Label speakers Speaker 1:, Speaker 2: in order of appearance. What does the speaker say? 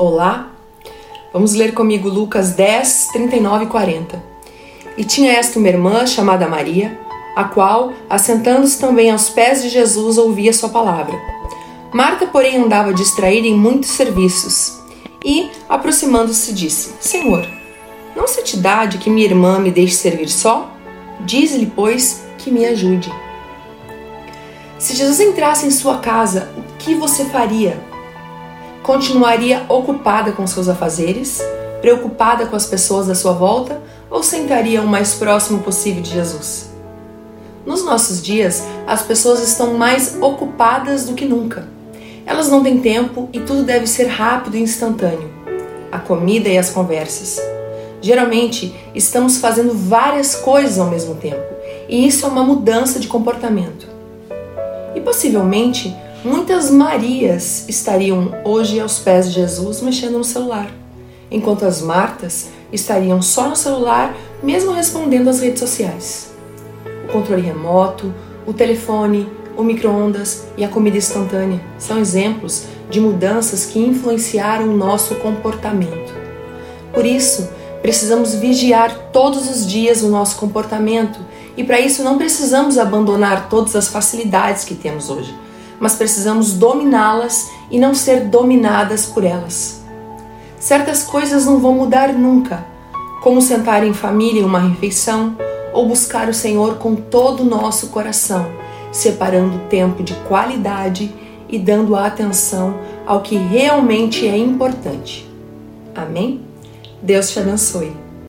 Speaker 1: Olá, vamos ler comigo Lucas 10, 39 e 40. E tinha esta uma irmã chamada Maria, a qual, assentando-se também aos pés de Jesus, ouvia sua palavra. Marta, porém, andava distraída em muitos serviços e, aproximando-se, disse: Senhor, não se te dá de que minha irmã me deixe servir só? Diz-lhe, pois, que me ajude. Se Jesus entrasse em sua casa, o que você faria? Continuaria ocupada com seus afazeres, preocupada com as pessoas da sua volta ou sentaria o mais próximo possível de Jesus? Nos nossos dias, as pessoas estão mais ocupadas do que nunca. Elas não têm tempo e tudo deve ser rápido e instantâneo. A comida e as conversas. Geralmente, estamos fazendo várias coisas ao mesmo tempo, e isso é uma mudança de comportamento. E possivelmente, Muitas Marias estariam hoje aos pés de Jesus mexendo no celular, enquanto as Martas estariam só no celular, mesmo respondendo às redes sociais. O controle remoto, o telefone, o micro-ondas e a comida instantânea são exemplos de mudanças que influenciaram o nosso comportamento. Por isso, precisamos vigiar todos os dias o nosso comportamento e, para isso, não precisamos abandonar todas as facilidades que temos hoje mas precisamos dominá-las e não ser dominadas por elas. Certas coisas não vão mudar nunca, como sentar em família em uma refeição ou buscar o Senhor com todo o nosso coração, separando tempo de qualidade e dando atenção ao que realmente é importante. Amém? Deus te abençoe.